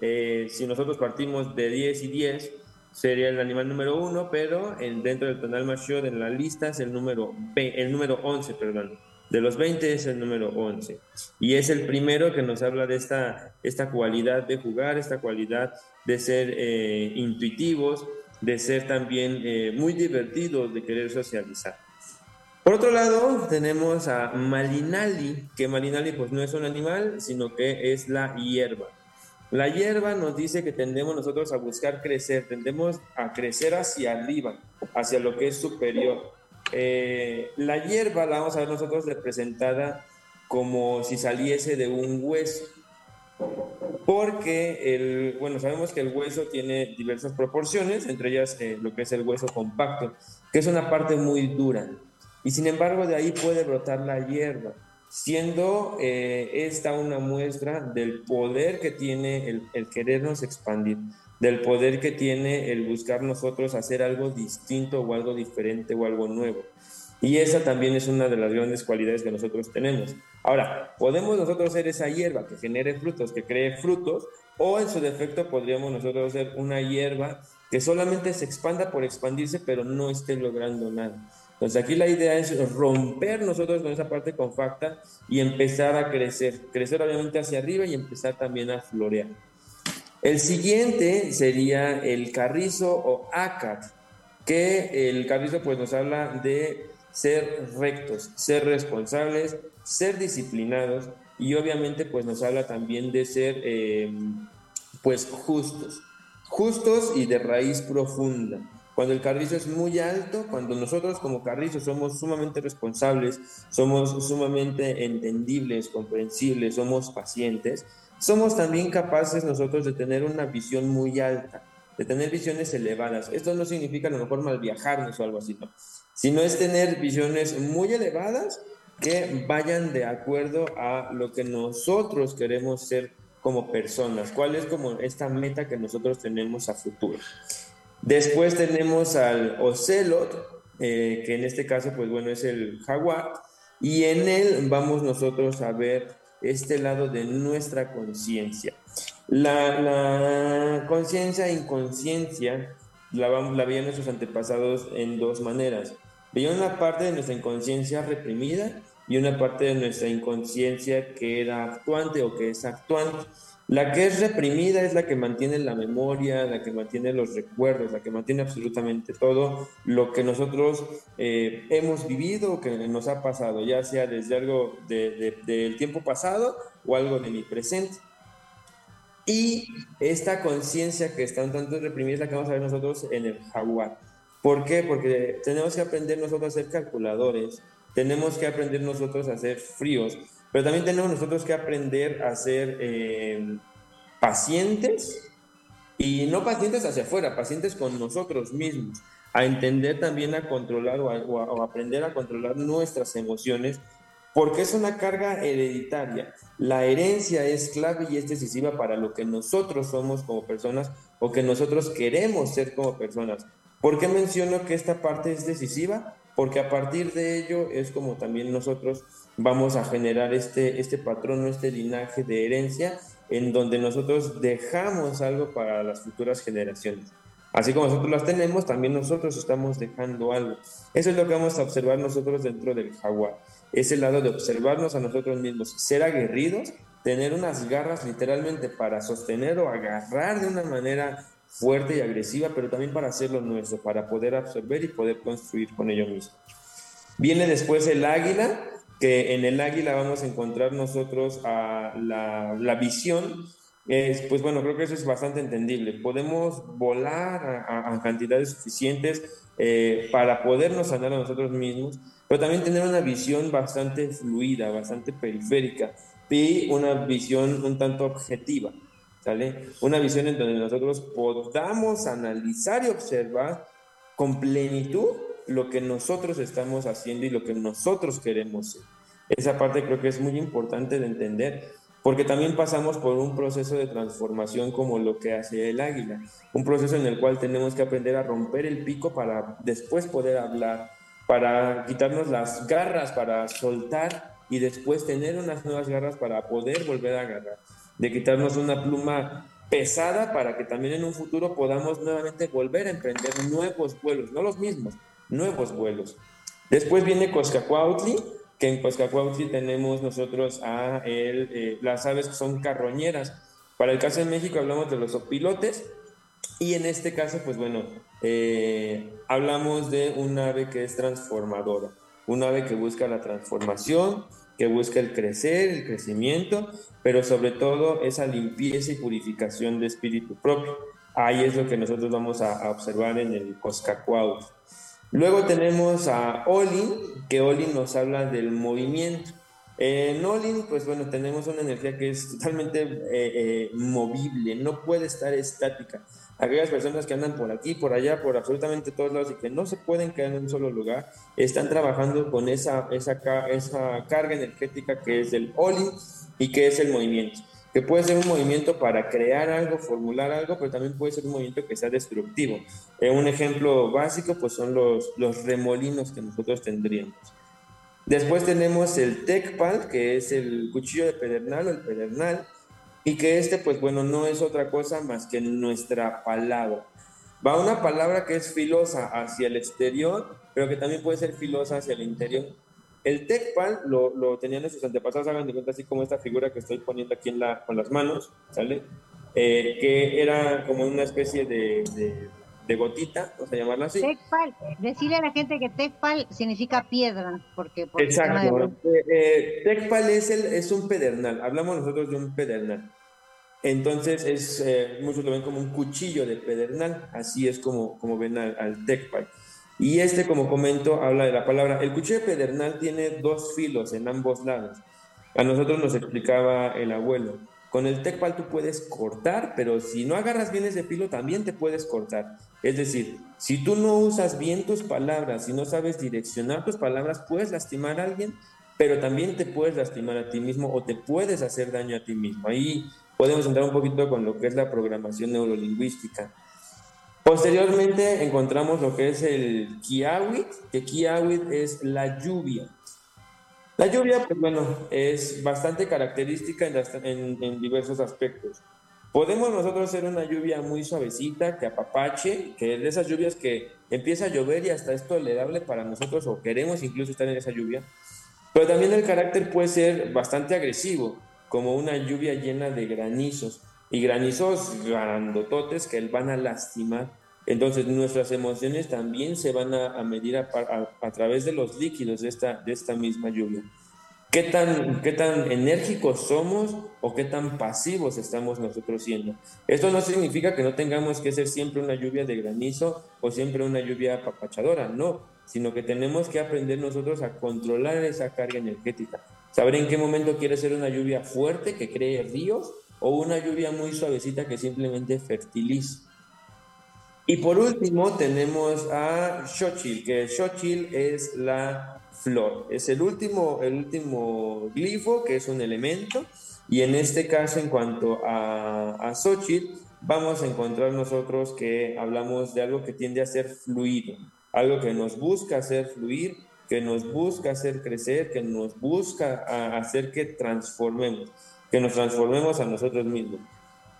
eh, si nosotros partimos de 10 y 10, sería el animal número uno, pero en, dentro del tonal mayor en la lista es el número, el número 11, perdón. De los 20 es el número 11. Y es el primero que nos habla de esta, esta cualidad de jugar, esta cualidad de ser eh, intuitivos, de ser también eh, muy divertidos, de querer socializar. Por otro lado, tenemos a Malinali, que Malinali pues no es un animal, sino que es la hierba. La hierba nos dice que tendemos nosotros a buscar crecer, tendemos a crecer hacia arriba, hacia lo que es superior. Eh, la hierba la vamos a ver nosotros representada como si saliese de un hueso, porque el, bueno, sabemos que el hueso tiene diversas proporciones, entre ellas eh, lo que es el hueso compacto, que es una parte muy dura, y sin embargo de ahí puede brotar la hierba siendo eh, esta una muestra del poder que tiene el, el, querernos expandir, del poder que tiene el buscar nosotros hacer algo distinto o algo diferente o algo nuevo. Y esa también es una de las grandes cualidades que nosotros tenemos. Ahora, podemos nosotros ser esa hierba que genere frutos, que cree frutos, o en su defecto podríamos nosotros ser una hierba que solamente se expanda por expandirse, pero no esté logrando nada. Entonces aquí la idea es romper nosotros con esa parte compacta y empezar a crecer, crecer obviamente hacia arriba y empezar también a florear. El siguiente sería el carrizo o acat, que el carrizo pues nos habla de ser rectos, ser responsables, ser disciplinados y obviamente pues nos habla también de ser eh, pues justos, justos y de raíz profunda. Cuando el carrizo es muy alto, cuando nosotros como carrizo somos sumamente responsables, somos sumamente entendibles, comprensibles, somos pacientes, somos también capaces nosotros de tener una visión muy alta, de tener visiones elevadas. Esto no significa a lo mejor mal viajarnos o algo así, no. Sino es tener visiones muy elevadas que vayan de acuerdo a lo que nosotros queremos ser como personas, cuál es como esta meta que nosotros tenemos a futuro. Después tenemos al ocelot, eh, que en este caso, pues bueno, es el jaguar, y en él vamos nosotros a ver este lado de nuestra conciencia. La, conciencia e inconsciencia la, la nuestros antepasados en dos maneras. Veían una parte de nuestra inconsciencia reprimida y una parte de nuestra inconsciencia que era actuante o que es actuante. La que es reprimida es la que mantiene la memoria, la que mantiene los recuerdos, la que mantiene absolutamente todo lo que nosotros eh, hemos vivido que nos ha pasado, ya sea desde algo del tiempo pasado o algo de mi presente. Y esta conciencia que está un tanto reprimida es la que vamos a ver nosotros en el jaguar. ¿Por qué? Porque tenemos que aprender nosotros a ser calculadores, tenemos que aprender nosotros a ser fríos, pero también tenemos nosotros que aprender a ser eh, pacientes y no pacientes hacia afuera, pacientes con nosotros mismos, a entender también a controlar o, a, aprender a controlar nuestras emociones, porque es una carga hereditaria. La herencia es clave y es decisiva para lo que nosotros somos como personas o que nosotros queremos ser como personas. ¿Por qué menciono que esta parte es decisiva? Porque a partir de ello es como también nosotros vamos a generar este, este patrón, este linaje de herencia en donde nosotros dejamos algo para las futuras generaciones. Así como nosotros las tenemos, también nosotros estamos dejando algo. Eso es lo que vamos a observar nosotros dentro del jaguar. Es el lado de observarnos a nosotros mismos, ser aguerridos, tener unas garras literalmente para sostener o agarrar de una manera fuerte y agresiva, pero también para hacerlo nuestro, para poder absorber y poder construir con ello mismo. Viene después el águila, que en el águila vamos a encontrar nosotros a la, la visión. pues bueno, creo que eso es bastante entendible. Podemos volar a, cantidades suficientes eh, para podernos sanar a nosotros mismos, pero también tener una visión bastante fluida, bastante periférica y una visión un tanto objetiva. ¿Sale? Una visión en donde nosotros podamos analizar y observar con plenitud lo que nosotros estamos haciendo y lo que nosotros queremos ser. Esa parte creo que es muy importante de entender, porque también pasamos por un proceso de transformación como lo que hace el águila, un proceso en el cual tenemos que aprender a romper el pico para después poder hablar, para quitarnos las garras, para soltar y después tener unas nuevas garras para poder volver a agarrar, de quitarnos una pluma pesada para que también en un futuro podamos nuevamente volver a emprender nuevos vuelos, no los mismos, nuevos vuelos. Después viene Coscacuautli, que en Coscacuautli tenemos nosotros a el, eh, las aves que son carroñeras. Para el caso de México hablamos de los opilotes y en este caso, pues bueno, eh, hablamos de un ave que es transformadora, un ave que busca la transformación, que busca el crecer, el crecimiento, pero sobre todo esa limpieza y purificación de espíritu propio. Ahí es lo que nosotros vamos a, observar en el Coscacuautli. Luego tenemos a Olin, que Olin nos habla del movimiento. En Olin, pues bueno, tenemos una energía que es totalmente eh, eh, movible, no puede estar estática. Aquellas personas que andan por aquí, por allá, por absolutamente todos lados y que no se pueden quedar en un solo lugar, están trabajando con esa, esa, esa carga energética que es el Olin y que es el movimiento que puede ser un movimiento para crear algo, formular algo, pero también puede ser un movimiento que sea destructivo. Eh, un ejemplo básico pues son los, los remolinos que nosotros tendríamos. Después tenemos el tecpal, que es el cuchillo de pedernal o el pedernal, y que este pues bueno no es otra cosa más que nuestra palabra. Va una palabra que es filosa hacia el exterior, pero que también puede ser filosa hacia el interior. El TechPal lo, lo tenían nuestros antepasados, hagan de cuenta así como esta figura que estoy poniendo aquí en la, con las manos, ¿sale? Eh, que era como una especie de, de, gotita, vamos a llamarla así. TechPal, decirle a la gente que TechPal significa piedra, porque... Exacto, eh, eh, TechPal es, el, es un pedernal, hablamos nosotros de un pedernal. Entonces, es, muchos lo ven como un cuchillo de pedernal, así es como, como ven al, al TechPal. Y este, como comento, habla de la palabra. El cuchillo pedernal tiene dos filos en ambos lados. A nosotros nos explicaba el abuelo. Con el tecpal tú puedes cortar, pero si no agarras bien ese filo, también te puedes cortar. Es decir, si tú no usas bien tus palabras, si no sabes direccionar tus palabras, puedes lastimar a alguien, pero también te puedes lastimar a ti mismo o te puedes hacer daño a ti mismo. Ahí podemos entrar un poquito con lo que es la programación neurolingüística. Posteriormente encontramos lo que es el Kiawit, que Kiawit es la lluvia. La lluvia, pues bueno, es bastante característica en, diversos aspectos. Podemos nosotros hacer una lluvia muy suavecita, que apapache, que es de esas lluvias que empieza a llover y hasta es tolerable para nosotros o queremos incluso estar en esa lluvia. Pero también el carácter puede ser bastante agresivo, como una lluvia llena de granizos y granizos grandototes que van a lastimar. Entonces nuestras emociones también se van a, medir a, través de los líquidos de esta, de esta misma lluvia. ¿Qué tan, ¿Qué tan enérgicos somos o qué tan pasivos estamos nosotros siendo? Esto no significa que no tengamos que ser siempre una lluvia de granizo o siempre una lluvia apapachadora, no, sino que tenemos que aprender nosotros a controlar esa carga energética. Saber en qué momento quiere ser una lluvia fuerte que cree ríos o una lluvia muy suavecita que simplemente fertiliza. Y por último tenemos a Xochitl, que Xochitl es la flor. Es el último, el último glifo, que es un elemento. Y en este caso, en cuanto a, a Xochitl, vamos a encontrar nosotros que hablamos de algo que tiende a ser fluido, algo que nos busca hacer fluir, que nos busca hacer crecer, que nos busca hacer que transformemos, que nos transformemos a nosotros mismos.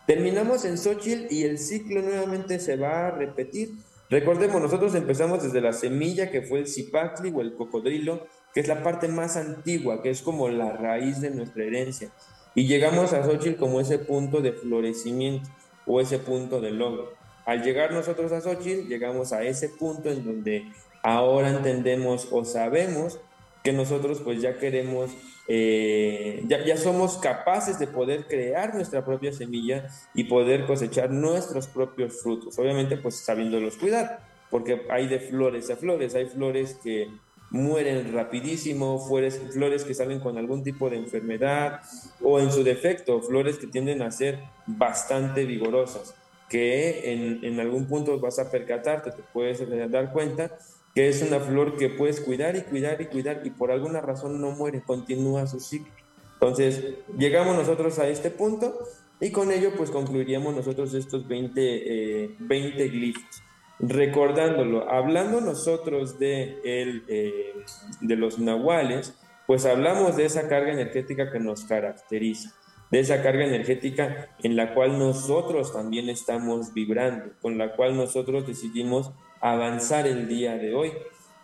Terminamos en Xochitl y el ciclo nuevamente se va a repetir. Recordemos, nosotros empezamos desde la semilla que fue el cipacli o el cocodrilo, que es la parte más antigua, que es como la raíz de nuestra herencia. Y llegamos a Xochitl como ese punto de florecimiento o ese punto de logro. Al llegar nosotros a Xochitl, llegamos a ese punto en donde ahora entendemos o sabemos que nosotros pues ya queremos, eh, ya, ya somos capaces de poder crear nuestra propia semilla y poder cosechar nuestros propios frutos. Obviamente pues sabiéndolos cuidar, porque hay de flores a flores, hay flores que mueren rapidísimo, flores, flores que salen con algún tipo de enfermedad o en su defecto, flores que tienden a ser bastante vigorosas, que en, en algún punto vas a percatarte, te puedes dar cuenta que es una flor que puedes cuidar y cuidar y cuidar y por alguna razón no muere, continúa su ciclo. Entonces, llegamos nosotros a este punto y con ello pues concluiríamos nosotros estos 20, 20 eh, glifos recordándolo, hablando nosotros de, el, eh, de los nahuales, pues hablamos de esa carga energética que nos caracteriza, de esa carga energética en la cual nosotros también estamos vibrando, con la cual nosotros decidimos avanzar el día de hoy.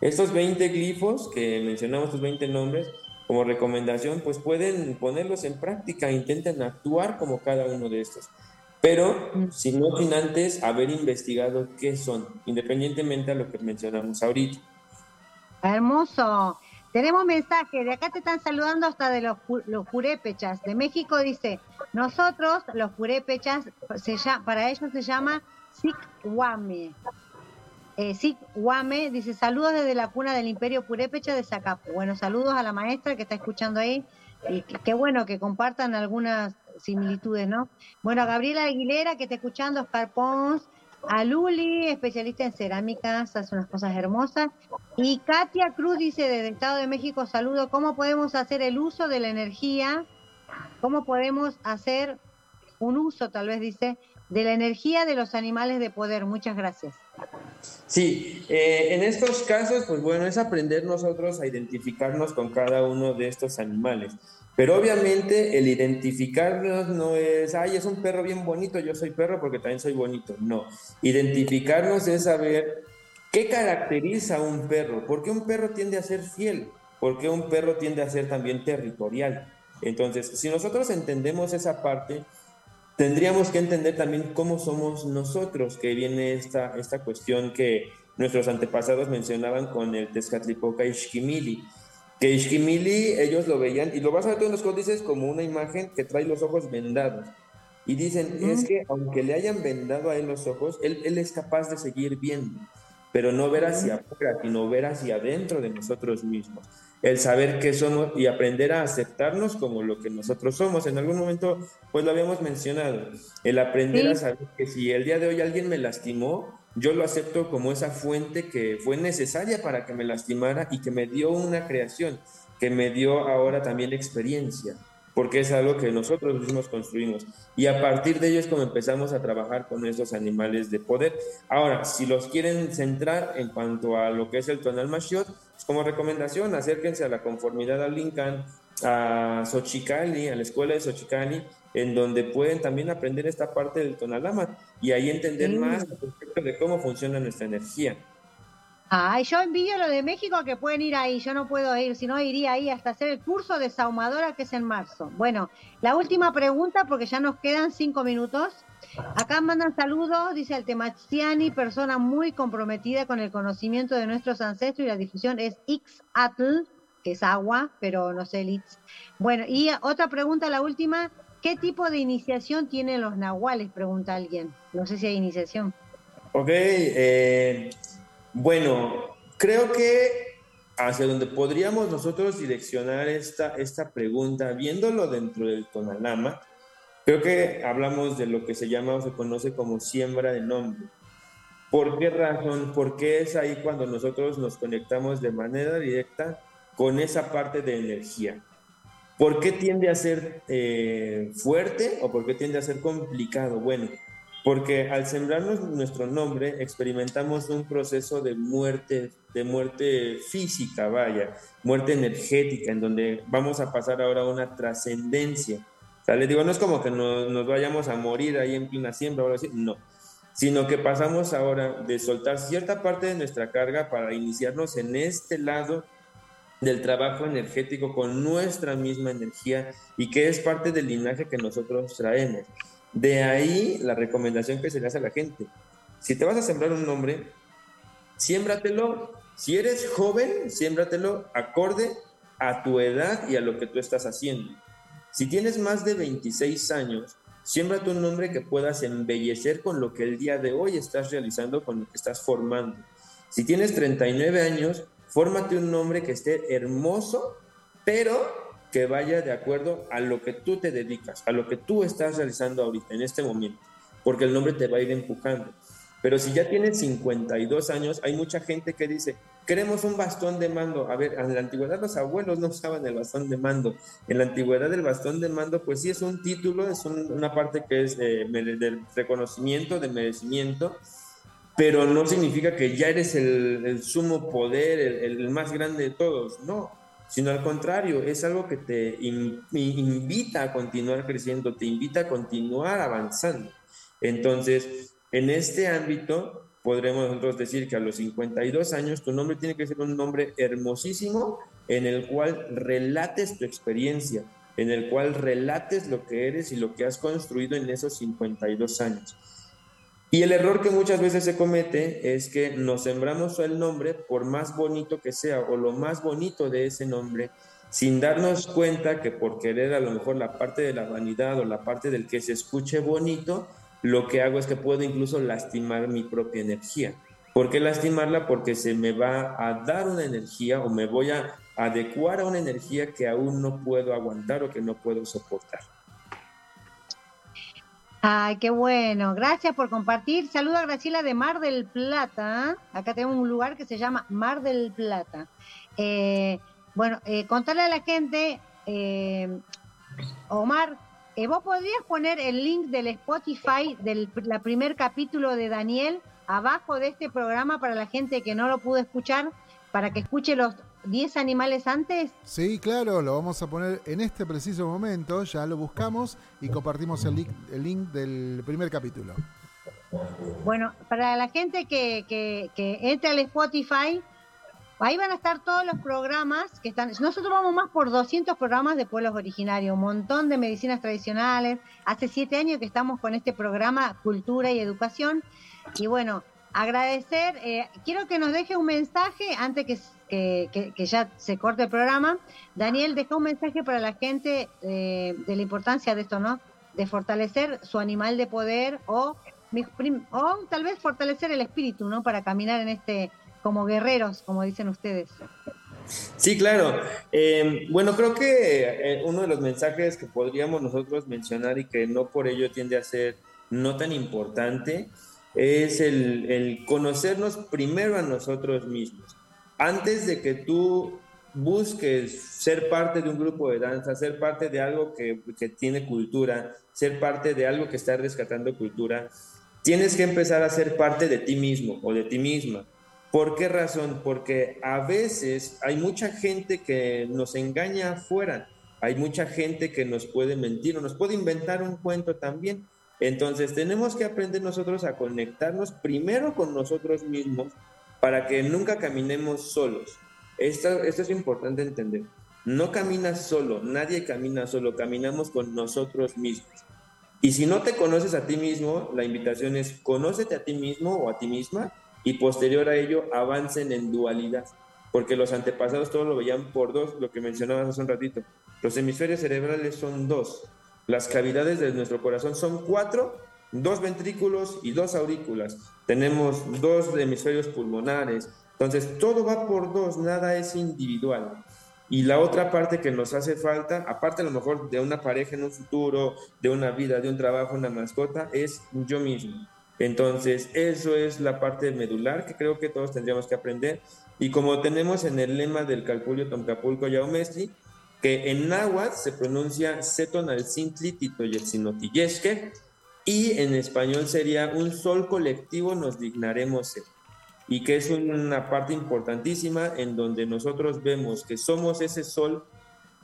Estos 20 glifos que mencionamos, estos 20 nombres, como recomendación, pues pueden ponerlos en práctica, intenten actuar como cada uno de estos pero si no sin antes haber investigado qué son, independientemente a lo que mencionamos ahorita. Hermoso. Tenemos mensaje, de acá te están saludando hasta de los, los purépechas. De México dice, nosotros, los purépechas, para ellos se llama Sikhuame. Eh, Sikhuame dice, saludos desde la cuna del imperio purépecha de Zacapu. Bueno, saludos a la maestra que está escuchando ahí. Y qué bueno que compartan algunas similitudes, ¿no? Bueno, a Gabriela Aguilera, que está escuchando, Oscar Pons, a Luli, especialista en cerámicas, hace unas cosas hermosas. Y Katia Cruz dice desde Estado de México, saludo, ¿cómo podemos hacer el uso de la energía? ¿Cómo podemos hacer un uso, tal vez dice, de la energía de los animales de poder? Muchas gracias. Sí, eh, en estos casos, pues bueno, es aprender nosotros a identificarnos con cada uno de estos animales. Pero obviamente el identificarnos no es, ay, es un perro bien bonito, yo soy perro porque también soy bonito. No, identificarnos es saber qué caracteriza a un perro, por qué un perro tiende a ser fiel, por qué un perro tiende a ser también territorial. Entonces, si nosotros entendemos esa parte, tendríamos que entender también cómo somos nosotros, que viene esta, esta cuestión que nuestros antepasados mencionaban con el Tezcatlipoca Ishkimili que Ishkimili ellos lo veían, y lo vas a ver tú en los códices como una imagen que trae los ojos vendados. Y dicen, es que aunque le hayan vendado a él los ojos, él, él es capaz de seguir viendo, pero no ver hacia afuera, sino ver hacia adentro de nosotros mismos. El saber qué somos y aprender a aceptarnos como lo que nosotros somos. En algún momento, pues lo habíamos mencionado, el aprender a saber que si el día de hoy alguien me lastimó, yo lo acepto como esa fuente que fue necesaria para que me lastimara y que me dio una creación, que me dio ahora también experiencia, porque es algo que nosotros mismos construimos. Y a partir de ello es como empezamos a trabajar con esos animales de poder. Ahora, si los quieren centrar en cuanto a lo que es el tonal mashiot, pues como recomendación, acérquense a la conformidad al Lincoln, a Xochicali, a la escuela de Xochicali, en donde pueden también aprender esta parte del tonalama y ahí entender más respecto de cómo funciona nuestra energía. Ay, yo envío lo de México que pueden ir ahí, yo no puedo ir, si no iría ahí hasta hacer el curso de saumadora que es en marzo. Bueno, la última pregunta porque ya nos quedan cinco minutos. Acá mandan saludos, dice el Temachiani, persona muy comprometida con el conocimiento de nuestros ancestros y la difusión es Ixatl, que es agua, pero no sé el Bueno, y otra pregunta, la última, ¿Qué tipo de iniciación tienen los nahuales? Pregunta alguien. No sé si hay iniciación. Ok, eh, bueno, creo que hacia donde podríamos nosotros direccionar esta, esta pregunta, viéndolo dentro del Tonalama, creo que hablamos de lo que se llama o se conoce como siembra de nombre. ¿Por qué razón? Porque es ahí cuando nosotros nos conectamos de manera directa con esa parte de energía. ¿Por qué tiende a ser eh, fuerte o por qué tiende a ser complicado? Bueno, porque al sembrarnos nuestro nombre experimentamos un proceso de muerte, de muerte física, vaya, muerte energética, en donde vamos a pasar ahora a una trascendencia. O sea, les digo, no es como que nos, vayamos a morir ahí en plena siembra o algo así, no, sino que pasamos ahora de soltar cierta parte de nuestra carga para iniciarnos en este lado del trabajo energético con nuestra misma energía y que es parte del linaje que nosotros traemos. De ahí la recomendación que se le hace a la gente. Si te vas a sembrar un nombre, siémbratelo. Si eres joven, siémbratelo acorde a tu edad y a lo que tú estás haciendo. Si tienes más de 26 años, siémbrate un nombre que puedas embellecer con lo que el día de hoy estás realizando, con lo que estás formando. Si tienes 39 años, fórmate un nombre que esté hermoso, pero que vaya de acuerdo a lo que tú te dedicas, a lo que tú estás realizando ahorita, en este momento, porque el nombre te va a ir empujando. Pero si ya tienes 52 años, hay mucha gente que dice, queremos un bastón de mando. A ver, en la antigüedad los abuelos no usaban el bastón de mando. En la antigüedad el bastón de mando, pues sí es un título, es una parte que es de, del reconocimiento, de merecimiento, pero no significa que ya eres el, sumo poder, el, más grande de todos. No, sino al contrario, es algo que te invita a continuar creciendo, te invita a continuar avanzando. Entonces, en este ámbito, podremos nosotros decir que a los 52 años tu nombre tiene que ser un nombre hermosísimo en el cual relates tu experiencia, en el cual relates lo que eres y lo que has construido en esos 52 años. Y el error que muchas veces se comete es que nos sembramos el nombre por más bonito que sea o lo más bonito de ese nombre, sin darnos cuenta que por querer a lo mejor la parte de la vanidad o la parte del que se escuche bonito, lo que hago es que puedo incluso lastimar mi propia energía. ¿Por qué lastimarla? Porque se me va a dar una energía o me voy a adecuar a una energía que aún no puedo aguantar o que no puedo soportar. Ay, qué bueno. Gracias por compartir. Saluda a Graciela de Mar del Plata. Acá tenemos un lugar que se llama Mar del Plata. Eh, bueno, eh, contarle a la gente, eh, Omar, vos podrías poner el link del Spotify del primer capítulo de Daniel abajo de este programa para la gente que no lo pudo escuchar, para que escuche los 10 animales antes? Sí, claro, lo vamos a poner en este preciso momento, ya lo buscamos y compartimos el link, el link del primer capítulo. Bueno, para la gente que, que, que entre al Spotify, ahí van a estar todos los programas que están. Nosotros vamos más por 200 programas de pueblos originarios, un montón de medicinas tradicionales. Hace siete años que estamos con este programa Cultura y Educación. Y bueno, agradecer, eh, quiero que nos deje un mensaje antes que que, ya se corte el programa. Daniel, deja un mensaje para la gente eh, de la importancia de esto, ¿no? De fortalecer su animal de poder o, tal vez fortalecer el espíritu, ¿no? Para caminar en este, como guerreros, como dicen ustedes. Sí, claro. Eh, bueno, creo que eh, uno de los mensajes que podríamos nosotros mencionar y que no por ello tiende a ser no tan importante es el conocernos primero a nosotros mismos antes de que tú busques ser parte de un grupo de danza, ser parte de algo que, tiene cultura, ser parte de algo que está rescatando cultura, tienes que empezar a ser parte de ti mismo o de ti misma. ¿Por qué razón? Porque a veces hay mucha gente que nos engaña afuera, hay mucha gente que nos puede mentir o nos puede inventar un cuento también. Entonces tenemos que aprender nosotros a conectarnos primero con nosotros mismos para que nunca caminemos solos. Esto, es importante entender. No caminas solo, nadie camina solo, caminamos con nosotros mismos. Y si no te conoces a ti mismo, la invitación es conócete a ti mismo o a ti misma y posterior a ello avancen en dualidad. Porque los antepasados todos lo veían por dos, lo que mencionabas hace un ratito. Los hemisferios cerebrales son dos. Las cavidades de nuestro corazón son cuatro dos ventrículos y dos aurículas. Tenemos dos hemisferios pulmonares. Entonces, todo va por dos, nada es individual. Y la otra parte que nos hace falta, aparte a lo mejor de una pareja en un futuro, de una vida, de un trabajo, una mascota, es yo mismo. Entonces, eso es la parte medular que creo que todos tendríamos que aprender. Y como tenemos en el lema del Calpulio Tomcapulco Yaomestri, que en náhuatl se pronuncia Seton al Sintli Titoyetzinotillesque, y en español sería un sol colectivo nos dignaremos ser. Y que es una parte importantísima en donde nosotros vemos que somos ese sol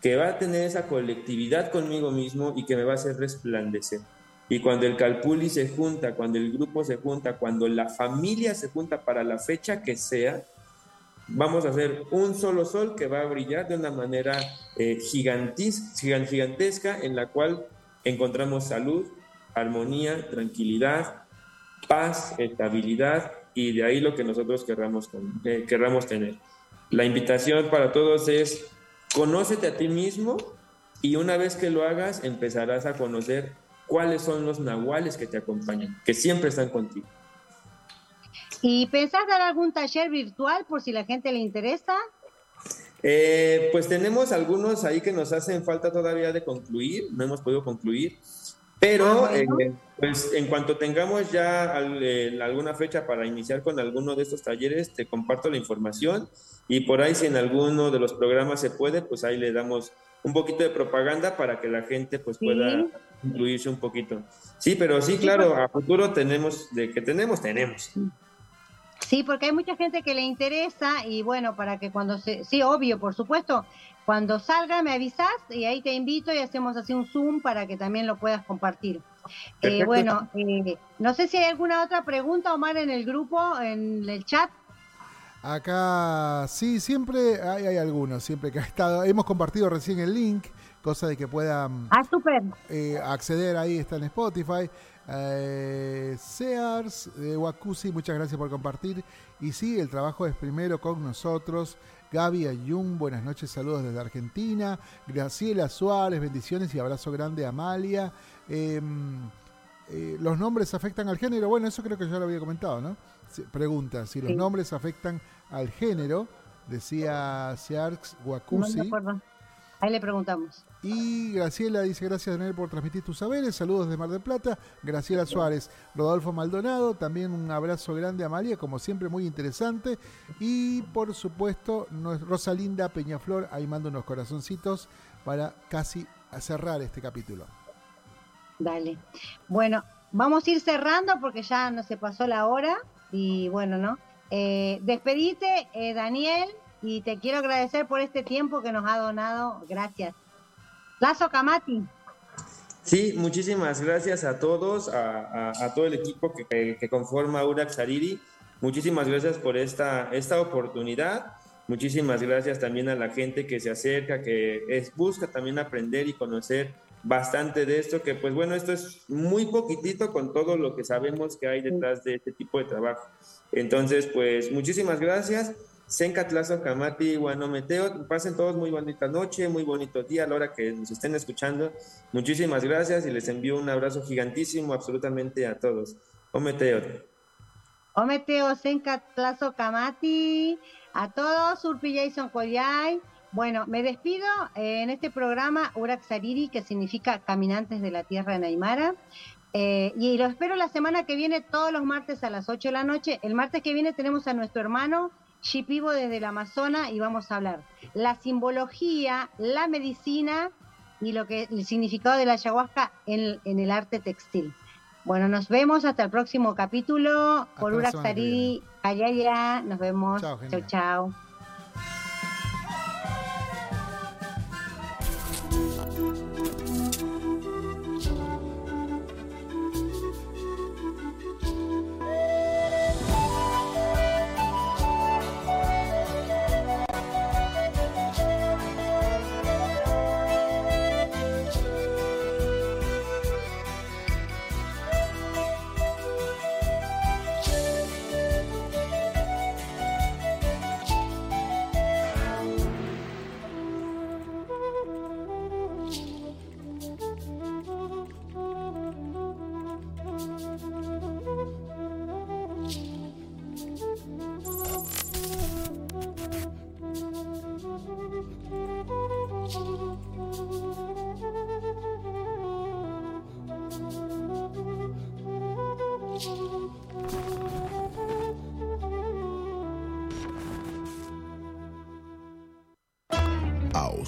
que va a tener esa colectividad conmigo mismo y que me va a hacer resplandecer. Y cuando el calpuli se junta, cuando el grupo se junta, cuando la familia se junta para la fecha que sea, vamos a hacer un solo sol que va a brillar de una manera eh, gigantesca en la cual encontramos salud, armonía, tranquilidad, paz, estabilidad y de ahí lo que nosotros querramos, eh, querramos tener. La invitación para todos es, conócete a ti mismo y una vez que lo hagas empezarás a conocer cuáles son los nahuales que te acompañan, que siempre están contigo. ¿Y pensás dar algún taller virtual por si la gente le interesa? Eh, pues tenemos algunos ahí que nos hacen falta todavía de concluir, no hemos podido concluir, pero eh, pues en cuanto tengamos ya eh, alguna fecha para iniciar con alguno de estos talleres, te comparto la información y por ahí si en alguno de los programas se puede, pues ahí le damos un poquito de propaganda para que la gente pues pueda incluirse un poquito. Sí, pero sí, claro, a futuro tenemos, de que tenemos, tenemos. Sí, porque hay mucha gente que le interesa y bueno, para que cuando se, sí, obvio, por supuesto, cuando salga me avisas y ahí te invito y hacemos así un Zoom para que también lo puedas compartir. Eh, bueno, eh, no sé si hay alguna otra pregunta, Omar, en el grupo, en el chat. Acá sí, siempre hay, hay algunos, siempre que ha estado. Hemos compartido recién el link, cosa de que puedan ah, super. Eh, acceder ahí, está en Spotify. Eh, Sears de Wakusi, muchas gracias por compartir. Y sí, el trabajo es primero con nosotros. Gaby Ayun, buenas noches, saludos desde Argentina. Graciela Suárez, bendiciones y abrazo grande a Amalia. Em, eh, ¿Los nombres afectan al género? Bueno, eso creo que ya lo había comentado, ¿no? Pregunta, si los nombres afectan al género, decía Sears Wakusi. Ahí le preguntamos. Y Graciela dice, gracias Daniel por transmitir tus saberes. Saludos de Mar del Plata. Graciela Suárez, Rodolfo Maldonado. También un abrazo grande a María, como siempre muy interesante. Y por supuesto, Rosalinda Peñaflor, ahí manda unos corazoncitos para casi cerrar este capítulo. Dale. Bueno, vamos a ir cerrando porque ya no se pasó la hora. Y bueno, ¿no? Eh, despedite, eh, Daniel, y te quiero agradecer por este tiempo que nos ha donado. Gracias. Lazo Camati. Sí, muchísimas gracias a todos, a, todo el equipo que, conforma Urax Sariri. Muchísimas gracias por esta, esta oportunidad. Muchísimas gracias también a la gente que se acerca, que es, busca también aprender y conocer bastante de esto, que pues bueno, esto es muy poquitito con todo lo que sabemos que hay detrás de este tipo de trabajo. Entonces, pues muchísimas gracias Sencatlazo, Camati, Guanometeo. Pasen todos muy bonita noche, muy bonito día a la hora que nos estén escuchando. Muchísimas gracias y les envío un abrazo gigantísimo absolutamente a todos. Ometeo. Ometeo, Sencatlazo, Camati. A todos, Urpi Jason Koyay. Bueno, me despido en este programa Uraxariri, que significa Caminantes de la Tierra en Aymara. Eh, y lo espero la semana que viene, todos los martes a las 8 de la noche. El martes que viene tenemos a nuestro hermano Shipibo desde el Amazonas y vamos a hablar la simbología, la medicina y lo que el significado de la ayahuasca en, el arte textil. Bueno, nos vemos hasta el próximo capítulo. Por Uraxari, Ayaya, nos vemos. Chao, chao.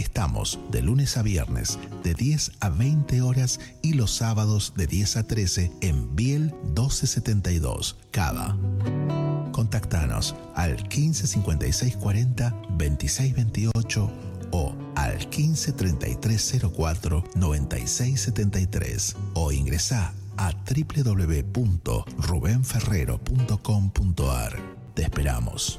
Estamos de lunes a viernes de 10 a 20 horas y los sábados de 10 a 13 en Biel 1272, Cava. Contactanos al 15 56 40 26 28 o al 15 33 04 96 73 o ingresa a www.rubenferrero.com.ar. Te esperamos.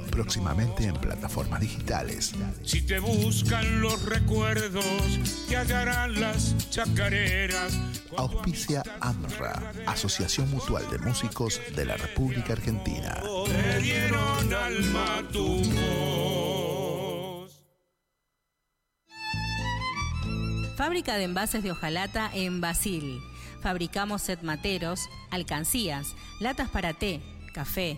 próximamente en plataformas digitales. Si te buscan los recuerdos, te hallarán las chacareras. Auspicia AMRA, Asociación Mutual de Músicos de la República Argentina. Te dieron alma tu voz. Fábrica de envases de hojalata en Basil. Fabricamos set materos, alcancías, latas para té, café,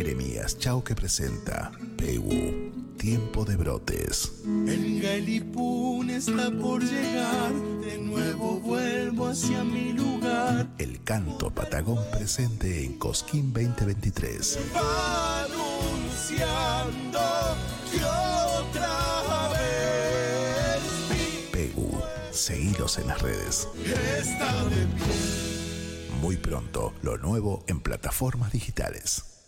Jeremías Chauque presenta Pegu, Tiempo de Brotes. El Galipún está por llegar, de nuevo vuelvo hacia mi lugar. El canto Patagón presente en Cosquín 2023. Va anunciando que otra vez Pegu, seguilos en las redes. está de pie. Muy pronto, lo nuevo en plataformas digitales.